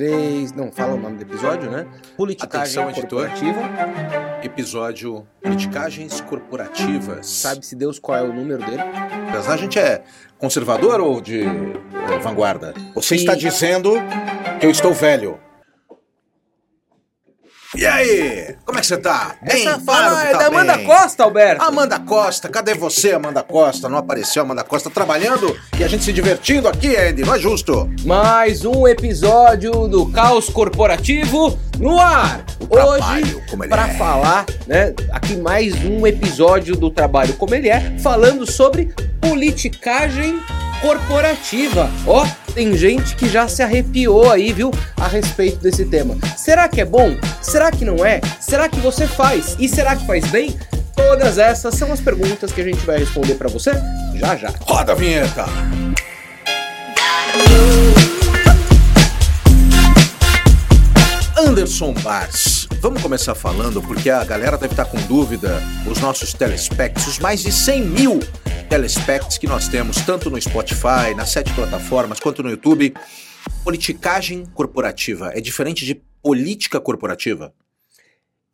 três. Não, fala o nome do episódio, né? Politicagem Atenção, editor. corporativa. Episódio Politicagens Corporativas. Sabe-se Deus qual é o número dele? Apesar a gente é conservador ou de vanguarda? Você E- está dizendo que eu estou velho. E aí? Como é que você tá? Bem, Essa claro fala que é tá da Amanda bem. Costa, Alberto. Amanda Costa, cadê você, Amanda Costa? Não apareceu, Amanda Costa trabalhando e a gente se divertindo aqui, Andy, não é justo? Mais um episódio do Caos Corporativo no ar. como Hoje, para é. falar, né? Aqui mais um episódio do Trabalho Como Ele É, falando sobre politicagem corporativa. Ó, tem gente que já se arrepiou aí, viu, a respeito desse tema. Será que é bom? Será que não é? Será que você faz? E será que faz bem? Todas essas são as perguntas que a gente vai responder para você já já. Roda a vinheta! Anderson Bars, vamos começar falando porque a galera deve estar com dúvida, os nossos telespects, os mais de 100 mil telespects que nós temos, tanto no Spotify, nas sete plataformas, quanto no YouTube. Politicagem corporativa é diferente de política corporativa?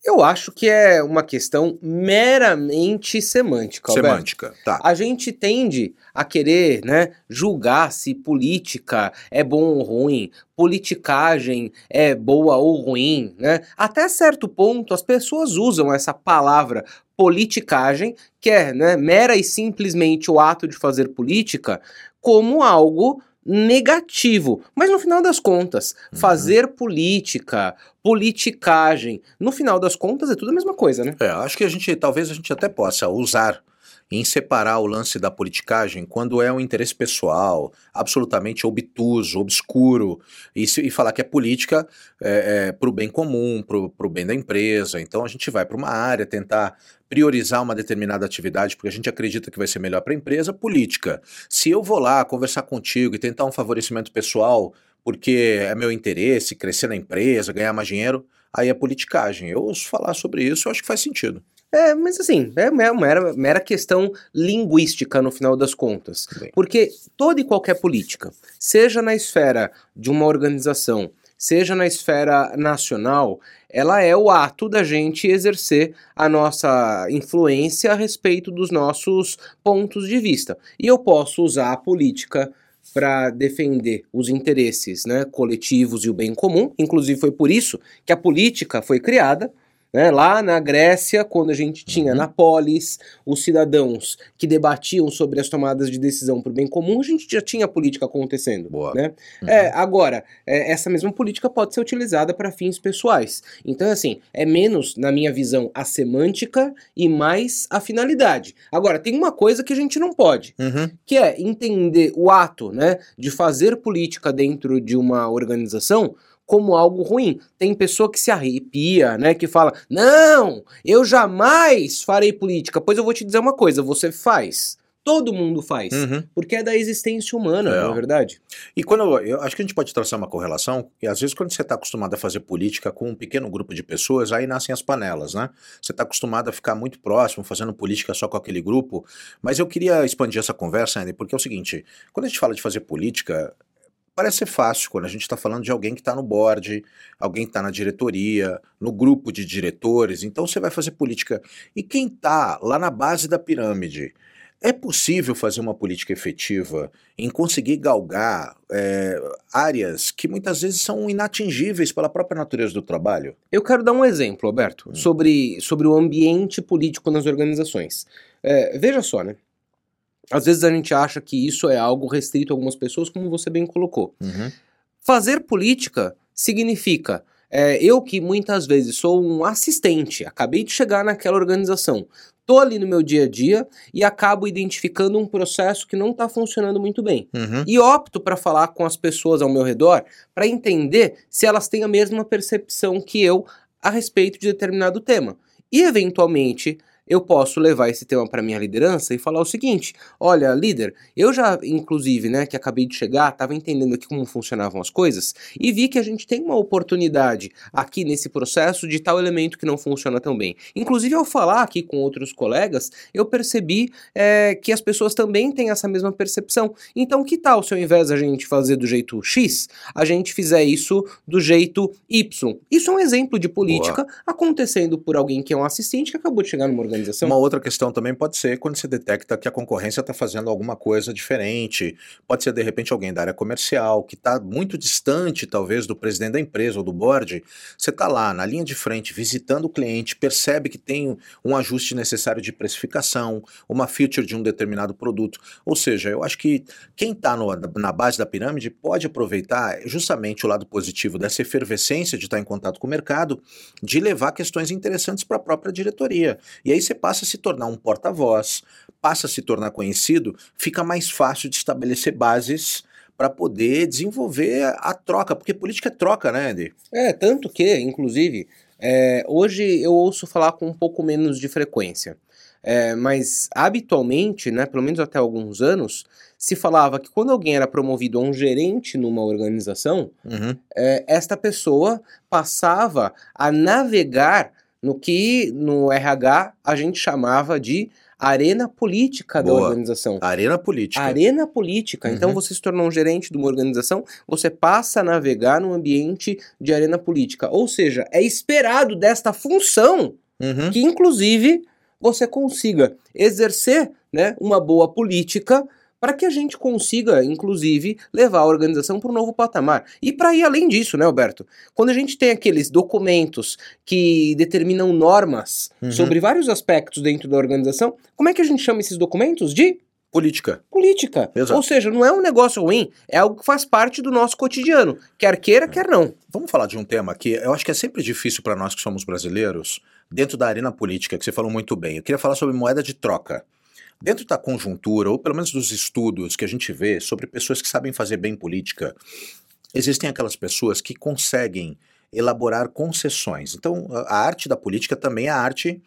Eu acho que é uma questão meramente semântica, Alberto. Semântica, tá. A gente tende a querer, né, julgar se política é bom ou ruim, politicagem é boa ou ruim, né? Até certo ponto as pessoas usam essa palavra politicagem, que é, né, mera e simplesmente o ato de fazer política, como algo negativo. Mas no final das contas, Uhum. fazer política, politicagem, no final das contas é tudo a mesma coisa, né? É, acho que a gente, talvez a gente até possa usar em separar o lance da politicagem quando é um interesse pessoal, absolutamente obtuso, obscuro, e, se- e falar que é política é, para o bem comum, para o bem da empresa. Então a gente vai para uma área tentar priorizar uma determinada atividade porque a gente acredita que vai ser melhor para a empresa, política. Se eu vou lá conversar contigo e tentar um favorecimento pessoal porque é meu interesse crescer na empresa, ganhar mais dinheiro, aí é politicagem. Eu ouço falar sobre isso, eu acho que faz sentido. É, mas assim, é uma mera, mera questão linguística no final das contas. Porque toda e qualquer política, seja na esfera de uma organização, seja na esfera nacional, ela é o ato da gente exercer a nossa influência a respeito dos nossos pontos de vista. E eu posso usar a política para defender os interesses né, coletivos e o bem comum. Inclusive foi por isso que a política foi criada. Né, lá na Grécia, quando a gente tinha Uhum. na polis os cidadãos que debatiam sobre as tomadas de decisão para o bem comum, a gente já tinha política acontecendo. Boa. Né? Uhum. É, agora, é, essa mesma política pode ser utilizada para fins pessoais. Então, assim, é menos, na minha visão, a semântica e mais a finalidade. Agora, tem uma coisa que a gente não pode, Uhum. que é entender o ato, né, de fazer política dentro de uma organização como algo ruim. Tem pessoa que se arrepia, né, que fala: "Não, eu jamais farei política". Pois eu vou te dizer uma coisa, você faz. Todo mundo faz, Uhum. porque é da existência humana, É. não é verdade? E quando eu, eu acho que a gente pode traçar uma correlação, e às vezes quando você está acostumado a fazer política com um pequeno grupo de pessoas, aí nascem as panelas, né? Você está acostumado a ficar muito próximo, fazendo política só com aquele grupo. Mas eu queria expandir essa conversa, Andy, porque é o seguinte: quando a gente fala de fazer política, parece ser fácil quando a gente está falando de alguém que está no board, alguém que está na diretoria, no grupo de diretores. Então você vai fazer política. E quem está lá na base da pirâmide? É possível fazer uma política efetiva em conseguir galgar é, áreas que muitas vezes são inatingíveis pela própria natureza do trabalho? Eu quero dar um exemplo, Alberto, Hum. sobre, sobre o ambiente político nas organizações. É, veja só, né? Às vezes a gente acha que isso é algo restrito a algumas pessoas, como você bem colocou. Fazer política significa é, eu que muitas vezes sou um assistente, acabei de chegar naquela organização, tô ali no meu dia a dia e acabo identificando um processo que não está funcionando muito bem. Uhum. E opto para falar com as pessoas ao meu redor para entender se elas têm a mesma percepção que eu a respeito de determinado tema. E eventualmente eu posso levar esse tema para minha liderança e falar o seguinte: olha, líder, eu já, inclusive, né, que acabei de chegar, estava entendendo aqui como funcionavam as coisas e vi que a gente tem uma oportunidade aqui nesse processo de tal elemento que não funciona tão bem. Inclusive, ao falar aqui com outros colegas, eu percebi é, que as pessoas também têm essa mesma percepção. Então, que tal se ao invés da gente fazer do jeito X, a gente fizer isso do jeito Y? Isso é um exemplo de política Boa. acontecendo por alguém que é um assistente que acabou de chegar numa organização. Uma outra questão também pode ser quando você detecta que a concorrência está fazendo alguma coisa diferente. Pode ser, de repente, alguém da área comercial que está muito distante, talvez, do presidente da empresa ou do board. Você está lá na linha de frente, visitando o cliente, percebe que tem um ajuste necessário de precificação, uma feature de um determinado produto. Ou seja, eu acho que quem está na base da pirâmide pode aproveitar justamente o lado positivo dessa efervescência de estar em contato com o mercado, de levar questões interessantes para a própria diretoria. E aí você passa a se tornar um porta-voz, passa a se tornar conhecido, fica mais fácil de estabelecer bases para poder desenvolver a troca, porque política é troca, né, Andy? É, tanto que, inclusive, é, hoje eu ouço falar com um pouco menos de frequência. É, mas habitualmente, né, pelo menos até alguns anos, se falava que quando alguém era promovido a um gerente numa organização, uhum. é, esta pessoa passava a navegar no que no RH a gente chamava de arena política Boa. da organização. Arena política. Arena política. Então, uhum. Então você se tornou um gerente de uma organização, você passa a navegar num ambiente de arena política. Ou seja, é esperado desta função uhum. que, inclusive, você consiga exercer né, uma boa política para que a gente consiga, inclusive, levar a organização para um novo patamar. E para ir além disso, né, Alberto? Quando a gente tem aqueles documentos que determinam normas uhum. sobre vários aspectos dentro da organização, como é que a gente chama esses documentos? De Política. Política. Exato. Ou seja, não é um negócio ruim, é algo que faz parte do nosso cotidiano, quer queira, quer não. Vamos falar de um tema que eu acho que é sempre difícil para nós que somos brasileiros, dentro da arena política, que você falou muito bem. Eu queria falar sobre moeda de troca. Dentro da conjuntura, ou pelo menos dos estudos que a gente vê sobre pessoas que sabem fazer bem política, existem aquelas pessoas que conseguem elaborar concessões. Então, a arte da política também é a arte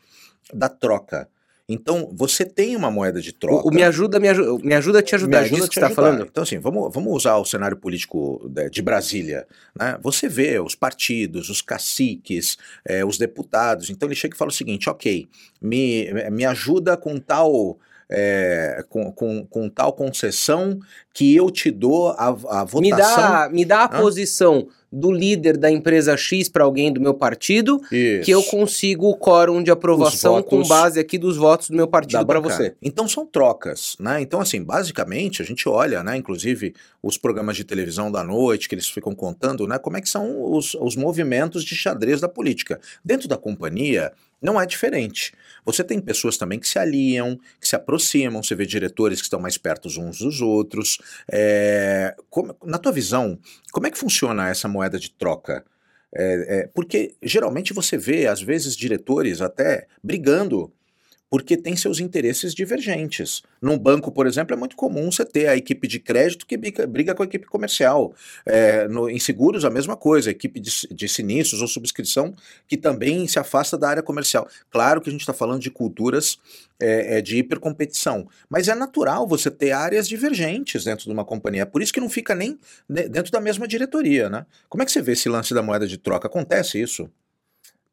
da troca. Então, você tem uma moeda de troca. O, o me, ajuda, me, ajuda, me ajuda a te ajudar. Me ajuda a te que tá falando. Então, assim, vamos, vamos usar o cenário político de, de Brasília. Né? Você vê os partidos, os caciques, é, os deputados. Então, ele chega e fala o seguinte: ok, me, me ajuda com tal é, com, com, com, tal concessão que eu te dou a, a votação. Me dá, me dá a Hã? posição do líder da empresa X para alguém do meu partido, Isso. que eu consigo o quórum de aprovação com base aqui dos votos do meu partido para você. Então são trocas, né? Então assim, basicamente a gente olha, né, inclusive os programas de televisão da noite que eles ficam contando, né, como é que são os, os movimentos de xadrez da política. Dentro da companhia, não é diferente. Você tem pessoas também que se aliam, que se aproximam, você vê diretores que estão mais perto uns dos outros. É, como, na tua visão, como é que funciona essa moeda de troca? É, é, porque geralmente você vê, às vezes, diretores até brigando porque tem seus interesses divergentes. Num banco, por exemplo, é muito comum você ter a equipe de crédito que briga, com a equipe comercial. É, no, em seguros, a mesma coisa, a equipe de, de sinistros ou subscrição que também se afasta da área comercial. Claro que a gente está falando de culturas é, é, de hipercompetição, mas é natural você ter áreas divergentes dentro de uma companhia. É por isso que não fica nem dentro da mesma diretoria, né? Como é que você vê esse lance da moeda de troca? Acontece isso?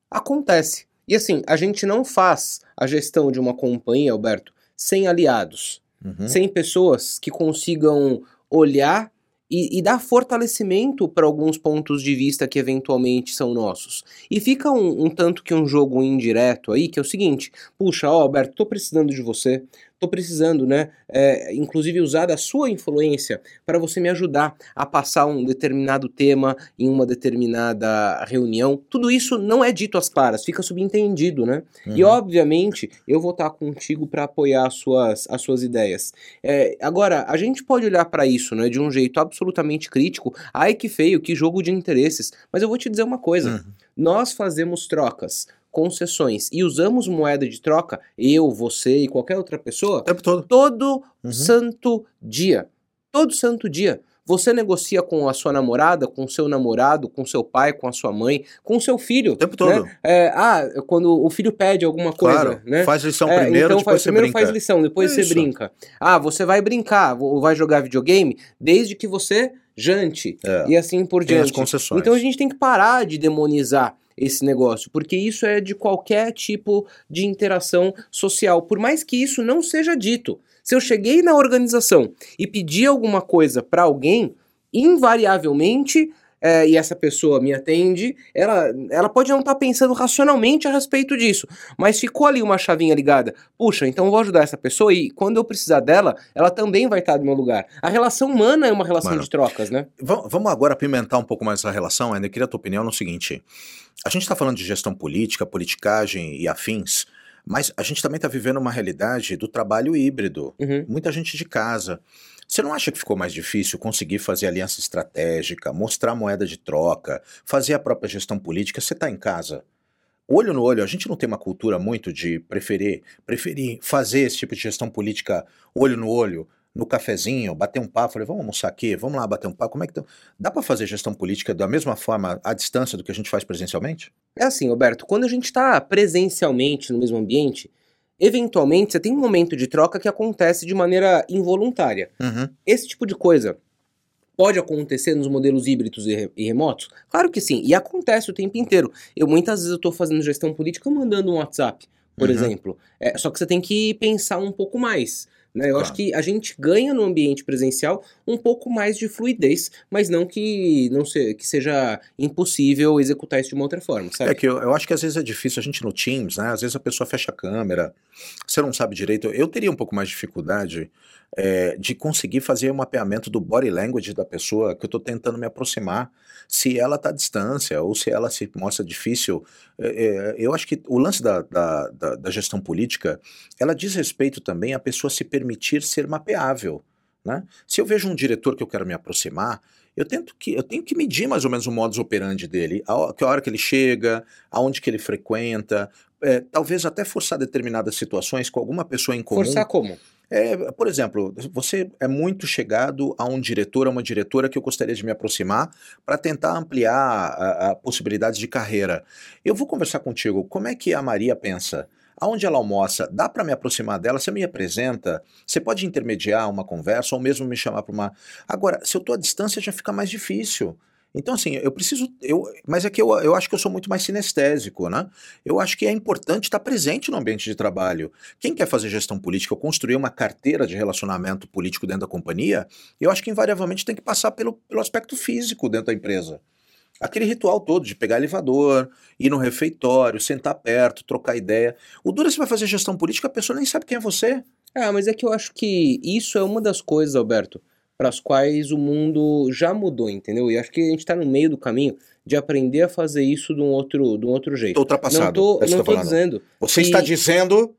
Acontece. E assim, a gente não faz a gestão de uma companhia, Alberto, sem aliados, uhum. sem pessoas que consigam olhar e, e dar fortalecimento para alguns pontos de vista que eventualmente são nossos. E fica um, um, tanto que um jogo indireto aí, que é o seguinte: puxa, ó, Alberto, tô precisando de você, estou precisando, né, é, inclusive usar da sua influência para você me ajudar a passar um determinado tema em uma determinada reunião. Tudo isso não é dito às claras, fica subentendido, né? Uhum. E obviamente eu vou estar contigo para apoiar as suas, as suas ideias. É, agora, a gente pode olhar para isso, né, de um jeito absolutamente crítico. Ai que feio, que jogo de interesses. Mas eu vou te dizer uma coisa: uhum. nós fazemos trocas concessões e usamos moeda de troca, eu, você e qualquer outra pessoa, o tempo todo. Todo uhum. santo dia. Todo santo dia. Você negocia com a sua namorada, com o seu namorado, com seu pai, com a sua mãe, com o seu filho. O tempo todo. Né? É, ah, quando o filho pede alguma coisa, claro, né? faz lição É, primeiro, então depois faz, você primeiro brinca. faz lição, depois É você brinca. Ah, você vai brincar ou vai jogar videogame desde que você jante É. e assim por Tem as diante. concessões. Então a gente tem que parar de demonizar esse negócio, porque isso é de qualquer tipo de interação social, por mais que isso não seja dito. Se eu cheguei na organização e pedi alguma coisa para alguém, invariavelmente, é, e essa pessoa me atende, ela, ela pode não estar pensando racionalmente a respeito disso, mas ficou ali uma chavinha ligada. Puxa, então vou ajudar essa pessoa e quando eu precisar dela, ela também vai estar do meu lugar. A relação humana é uma relação Mano. de trocas, né? Va- Vamos agora apimentar um pouco mais essa relação, ainda queria a tua opinião no seguinte. A gente está falando de gestão política, politicagem e afins, mas a gente também está vivendo uma realidade do trabalho híbrido. Uhum. Muita gente de casa. Você não acha que ficou mais difícil conseguir fazer aliança estratégica, mostrar moeda de troca, fazer a própria gestão política? Você está em casa. Olho no olho, a gente não tem uma cultura muito de preferir, preferir fazer esse tipo de gestão política olho no olho, no cafezinho, bater um papo, falei, vamos almoçar aqui, vamos lá bater um papo, como é que tá? Dá para fazer gestão política da mesma forma à distância do que a gente faz presencialmente? É assim, Roberto, quando a gente está presencialmente no mesmo ambiente, eventualmente você tem um momento de troca que acontece de maneira involuntária. Uhum. Esse tipo de coisa pode acontecer nos modelos híbridos e, re- e remotos? Claro que sim, e acontece o tempo inteiro. Eu muitas vezes estou fazendo gestão política mandando um WhatsApp, por Uhum. exemplo. É, só que você tem que pensar um pouco mais. Né? Eu Claro. acho que a gente ganha no ambiente presencial um pouco mais de fluidez, mas não que não se, que seja impossível executar isso de uma outra forma, sabe? É que eu, eu acho que às vezes é difícil a gente no Teams, né? Às vezes a pessoa fecha a câmera, você não sabe direito. Eu teria um pouco mais de dificuldade é, de conseguir fazer o mapeamento do body language da pessoa que eu estou tentando me aproximar, se ela está à distância ou se ela se mostra difícil. É, é, eu acho que o lance da, da, da, da gestão política, ela diz respeito também à pessoa se permitir ser mapeável. Né? Se eu vejo um diretor que eu quero me aproximar, eu tento que eu tenho que medir mais ou menos o modus operandi dele, a, ho- que hora que ele chega, aonde que ele frequenta, é, talvez até forçar determinadas situações com alguma pessoa em comum. Forçar como? É, por exemplo, você é muito chegado a um diretor, a uma diretora que eu gostaria de me aproximar para tentar ampliar a, a de carreira. Eu vou conversar contigo. Como é que a Maria pensa? Aonde ela almoça? Dá para me aproximar dela? Você me apresenta? Você pode intermediar uma conversa ou mesmo me chamar para uma. Agora, se eu estou à distância, já fica mais difícil. Então, assim, eu preciso. Eu, mas é que eu, eu acho que eu sou muito mais sinestésico, né? Eu acho que é importante estar presente no ambiente de trabalho. Quem quer fazer gestão política ou construir uma carteira de relacionamento político dentro da companhia, eu acho que invariavelmente tem que passar pelo, pelo aspecto físico dentro da empresa. Aquele ritual todo de pegar elevador, ir no refeitório, sentar perto, trocar ideia. O duro é você vai fazer gestão política, a pessoa nem sabe quem é você. Ah, mas é que eu acho que isso é uma das coisas, Alberto, para as quais o mundo já mudou, entendeu? E acho que a gente tá no meio do caminho de aprender a fazer isso de um outro, de um outro jeito. Estou ultrapassado. não tô, é não tô dizendo. Você que- está dizendo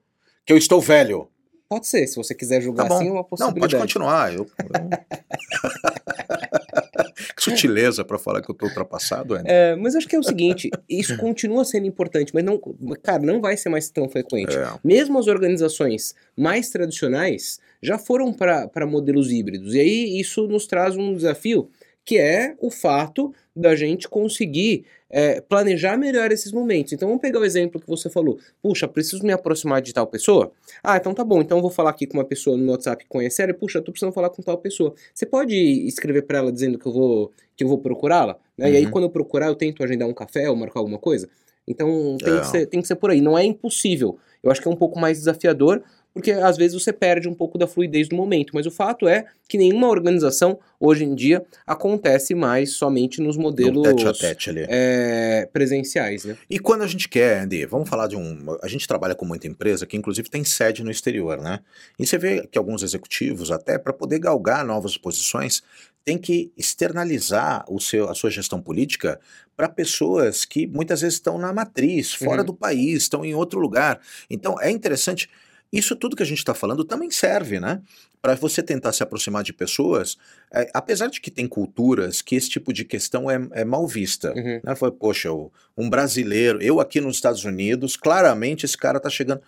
que eu estou velho. Pode ser, se você quiser julgar Tá assim, é uma Não, possibilidade. pode continuar. Eu, eu... que sutileza para falar que eu estou ultrapassado, Andy. É, mas acho que é o seguinte, isso continua sendo importante, mas não, cara, não vai ser mais tão frequente. É. Mesmo as organizações mais tradicionais já foram para modelos híbridos. E aí isso nos traz um desafio, que é o fato da gente conseguir é, planejar melhor esses momentos. Então vamos pegar o exemplo que você falou. Puxa, preciso me aproximar de tal pessoa? Ah, então tá bom. Então eu vou falar aqui com uma pessoa no WhatsApp que conhece ela. e, Puxa, eu tô precisando falar com tal pessoa. Você pode escrever para ela dizendo que eu vou que eu vou procurá-la? né? E aí Uhum. quando eu procurar, eu tento agendar um café ou marcar alguma coisa? Então tem, É. que ser, tem que ser por aí. Não é impossível. Eu acho que é um pouco mais desafiador, porque às vezes você perde um pouco da fluidez do momento. Mas o fato é que nenhuma organização, hoje em dia, acontece mais somente nos modelos tete a tete ali. é, presenciais, né? E quando a gente quer, Andy, vamos falar de um. A gente trabalha com muita empresa que, inclusive, tem sede no exterior, né? E você vê que alguns executivos, até para poder galgar novas posições, tem que externalizar o seu, a sua gestão política para pessoas que muitas vezes estão na matriz, fora Uhum. do país, estão em outro lugar. Então é interessante. Isso tudo que a gente está falando também serve, né? Para você tentar se aproximar de pessoas, é, apesar de que tem culturas que esse tipo de questão é, é mal vista. Uhum. Né? Foi, poxa, um brasileiro, eu aqui nos Estados Unidos, claramente esse cara tá chegando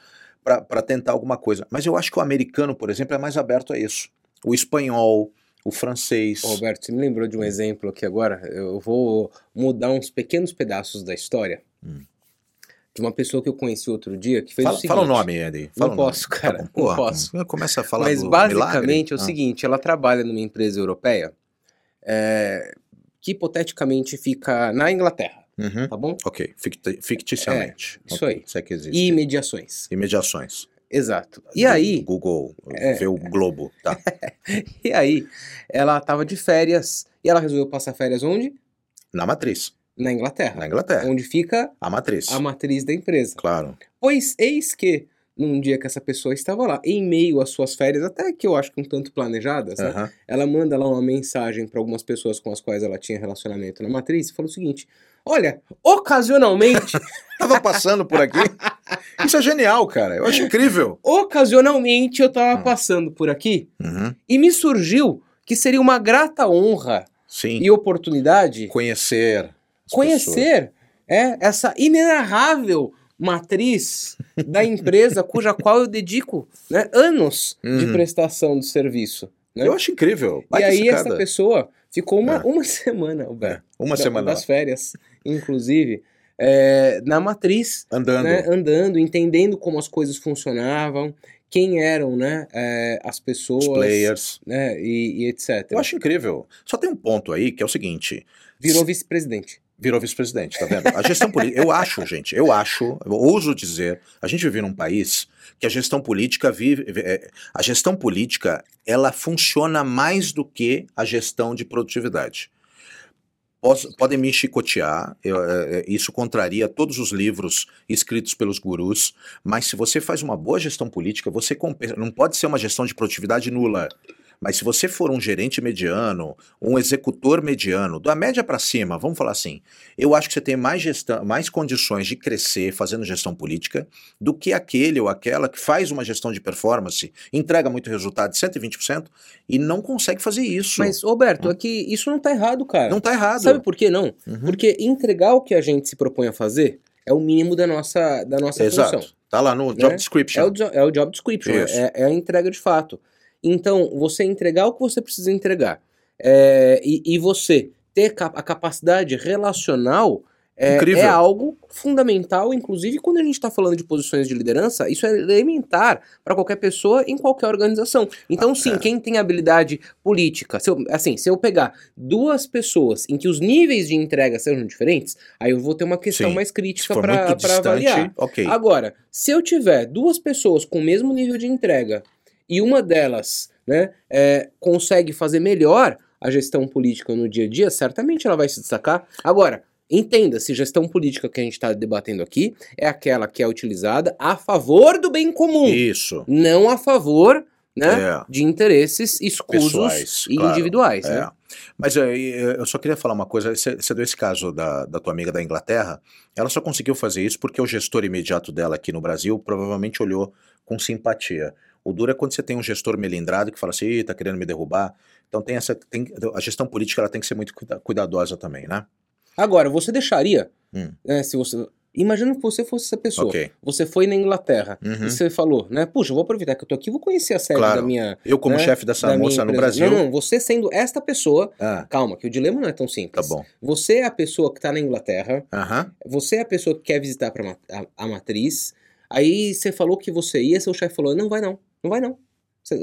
para tentar alguma coisa. Mas eu acho que o americano, por exemplo, é mais aberto a isso. O espanhol, o francês. Roberto, você me lembrou de um exemplo aqui agora. Eu vou mudar uns pequenos pedaços da história. Hum. De uma pessoa que eu conheci outro dia que fez Fala, o seguinte. fala o nome, Andy. Fala Não o nome. posso, cara, Tá bom. não posso. Começa a falar Mas basicamente é o milagre. Ah. seguinte: ela trabalha numa empresa europeia é, que hipoteticamente fica na Inglaterra, Uhum. tá bom? Ok, ficti- ficticiamente. É, isso aí. Isso é que existe. E mediações. E mediações. Exato. E Do- aí, Google, É. vê o Globo, tá? e aí, ela tava de férias e ela resolveu passar férias onde? Na matriz, Na Inglaterra. na Inglaterra. Onde fica A matriz. a matriz da empresa. Claro. Pois eis que, num dia que essa pessoa estava lá, em meio às suas férias, até que eu acho que um tanto planejadas, né? Ela manda lá uma mensagem para algumas pessoas com as quais ela tinha relacionamento na matriz e falou o seguinte: Olha, ocasionalmente, Tava passando por aqui. Isso é genial, cara. Eu acho incrível. ocasionalmente eu tava Hum. passando por aqui Uhum. e me surgiu que seria uma grata honra Sim. e oportunidade Conhecer. Conhecer é, essa inenarrável matriz da empresa cuja qual eu dedico né, anos de Uhum. prestação de serviço. né? Eu acho incrível. E Baita aí essa pessoa ficou uma, É. uma semana, Alberto, Uma da- semana das férias, inclusive, é, na matriz, andando. né, andando, entendendo como as coisas funcionavam, quem eram né, é, as pessoas, Os players. né, e, e etc. Eu acho incrível. Só tem um ponto aí que é o seguinte: Virou vice-presidente. Virou vice-presidente, tá vendo? A gestão política. Eu acho, gente, eu acho, eu ouso dizer, a gente vive num país que a gestão política vive. é, a gestão política ela funciona mais do que a gestão de produtividade. Podem me chicotear, eu, é, é, isso contraria todos os livros escritos pelos gurus, mas se você faz uma boa gestão política, você compensa. Não pode ser uma gestão de produtividade nula. Mas se você for um gerente mediano, um executor mediano, da média para cima, vamos falar assim, eu acho que você tem mais gestão, mais condições de crescer fazendo gestão política do que aquele ou aquela que faz uma gestão de performance, entrega muito resultado de 120% e não consegue fazer isso. Mas, Roberto, é que isso não tá errado, cara. não tá errado. Sabe por que não? Uhum. Porque entregar o que a gente se propõe a fazer é o mínimo da nossa, da nossa Exato. função. Tá lá no Né? job description. É o, é o job description, é, é a entrega de fato. Então, você entregar o que você precisa entregar é, e, e você ter a capacidade relacional é, é algo fundamental, inclusive quando a gente está falando de posições de liderança, isso é elementar para qualquer pessoa em qualquer organização. Então, Ah, sim, é. quem tem habilidade política, se eu, assim, se eu pegar duas pessoas em que os níveis de entrega sejam diferentes, aí eu vou ter uma questão Sim. mais crítica para avaliar. ok. Agora, se eu tiver duas pessoas com o mesmo nível de entrega e uma delas né, é, consegue fazer melhor a gestão política no dia a dia, certamente ela vai se destacar. Agora, entenda, se gestão política que a gente está debatendo aqui é aquela que é utilizada a favor do bem comum, Isso. não a favor né, É. de interesses escusos Pessoais, e claro. individuais. É. Né? Mas é, é, eu só queria falar uma coisa. Você você deu esse caso da, da tua amiga da Inglaterra. Ela só conseguiu fazer isso porque o gestor imediato dela aqui no Brasil provavelmente olhou com simpatia. O duro é quando você tem um gestor melindrado que fala assim, Ih, tá querendo me derrubar. Então tem essa. Tem, a gestão política ela tem que ser muito cuida- cuidadosa também, né? Agora, você deixaria, Hum. né, se você... Imagina que você fosse essa pessoa. Ok. Você foi na Inglaterra Uhum. e você falou, né? Puxa, eu vou aproveitar que eu tô aqui, vou conhecer a sede Claro. da minha. Eu, como né, chefe dessa moça no. Brasil. Não, não, você sendo esta pessoa. Ah, Calma, que o dilema não é tão tá simples. bom. Você é a pessoa que tá na Inglaterra, Aham. você é a pessoa que quer visitar pra ma- a, a matriz. Aí você falou que você ia, seu chefe falou: não vai não, não vai não.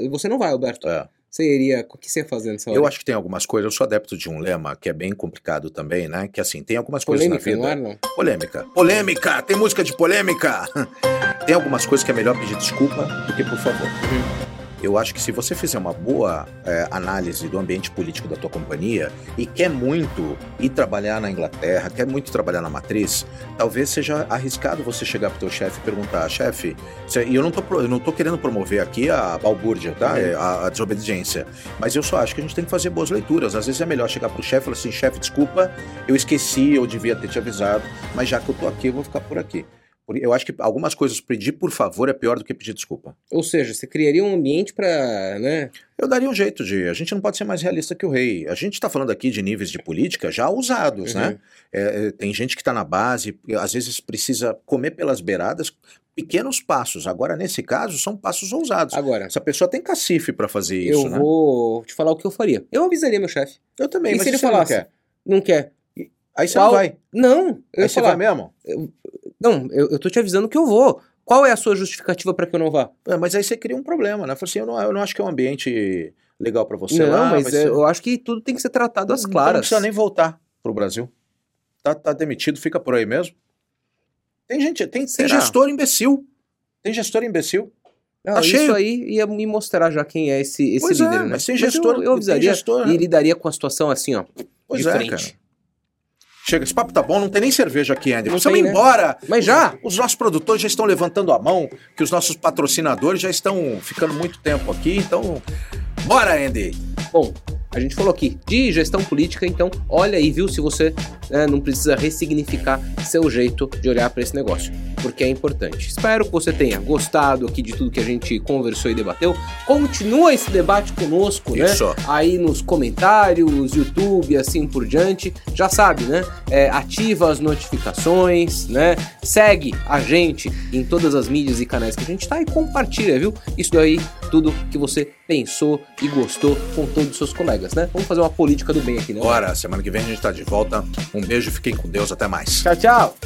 Você, não vai, Alberto. É. Você iria. O que você ia fazer nessa hora? Eu acho que tem algumas coisas. Eu sou adepto de um lema que é bem complicado também, né? Que assim, tem algumas coisas na Polêmica vida. no ar, não. Polêmica. Polêmica! Tem música de polêmica! Tem algumas coisas que é melhor pedir desculpa do que por favor. Eu acho que se você fizer uma boa é, análise do ambiente político da tua companhia e quer muito ir trabalhar na Inglaterra, quer muito trabalhar na matriz, talvez seja arriscado você chegar pro teu chefe e perguntar, chefe, e eu não, tô, eu não tô querendo promover aqui a balbúrdia, tá? A, a desobediência. Mas eu só acho que a gente tem que fazer boas leituras. Às vezes é melhor chegar pro chefe e falar assim, chefe, desculpa, eu esqueci, eu devia ter te avisado, mas já que eu tô aqui, eu vou ficar por aqui. Eu acho que algumas coisas pedir por favor é pior do que pedir desculpa. Ou seja, você criaria um ambiente pra, né? Eu daria um jeito de. A gente não pode ser mais realista que o rei. A gente está falando aqui de níveis de política já usados, Uhum. né? É, tem gente que está na base, às vezes precisa comer pelas beiradas pequenos passos. Agora, nesse caso, são passos ousados. Agora, Essa pessoa tem cacife para fazer isso, eu né? vou te falar o que eu faria. Eu avisaria meu chefe. Eu também, E mas se ele você não falasse? quer? Não quer? Aí você Qual- não vai. Não, eu Aí você falar. vai mesmo? Não, eu, eu tô te avisando que eu vou. Qual é a sua justificativa pra que eu não vá? É, mas aí você cria um problema, né? Fala assim, eu não, eu não acho que é um ambiente legal para você não, lá. mas é, ser- eu acho que tudo tem que ser tratado às Então Não claras. precisa nem voltar pro Brasil. Tá, tá demitido, fica por aí mesmo. Tem gente, tem, tem gestor imbecil. Tem gestor imbecil. Não, Tá isso aí ia me mostrar já quem é esse, esse Pois líder, é, né? mas tem eu- gestor- eu, tem avisaria gestor, e né? lidaria com a situação assim, ó, Pois de é, frente. cara. Chega, esse papo tá bom, não tem nem cerveja aqui, Andy. Precisamos ir né? embora. Mas já? Os nossos produtores já estão levantando a mão, que os nossos patrocinadores já estão ficando muito tempo aqui, então. Bora, Andy! Bom, a gente falou aqui de gestão política, então olha aí, viu, se você né, não precisa ressignificar seu jeito de olhar para esse negócio, porque é importante. Espero que você tenha gostado aqui de tudo que a gente conversou e debateu. Continua esse debate conosco, né? Isso. Aí nos comentários, YouTube, assim por diante. Já sabe, né? É, ativa as notificações, né? Segue a gente em todas as mídias e canais que a gente tá e compartilha, viu? Isso daí, tudo que você pensou e gostou com todos os seus colegas, né? Vamos fazer uma política do bem aqui, né? Bora, semana que vem a gente tá de volta. Um beijo, fiquem com Deus, até mais. Tchau, tchau!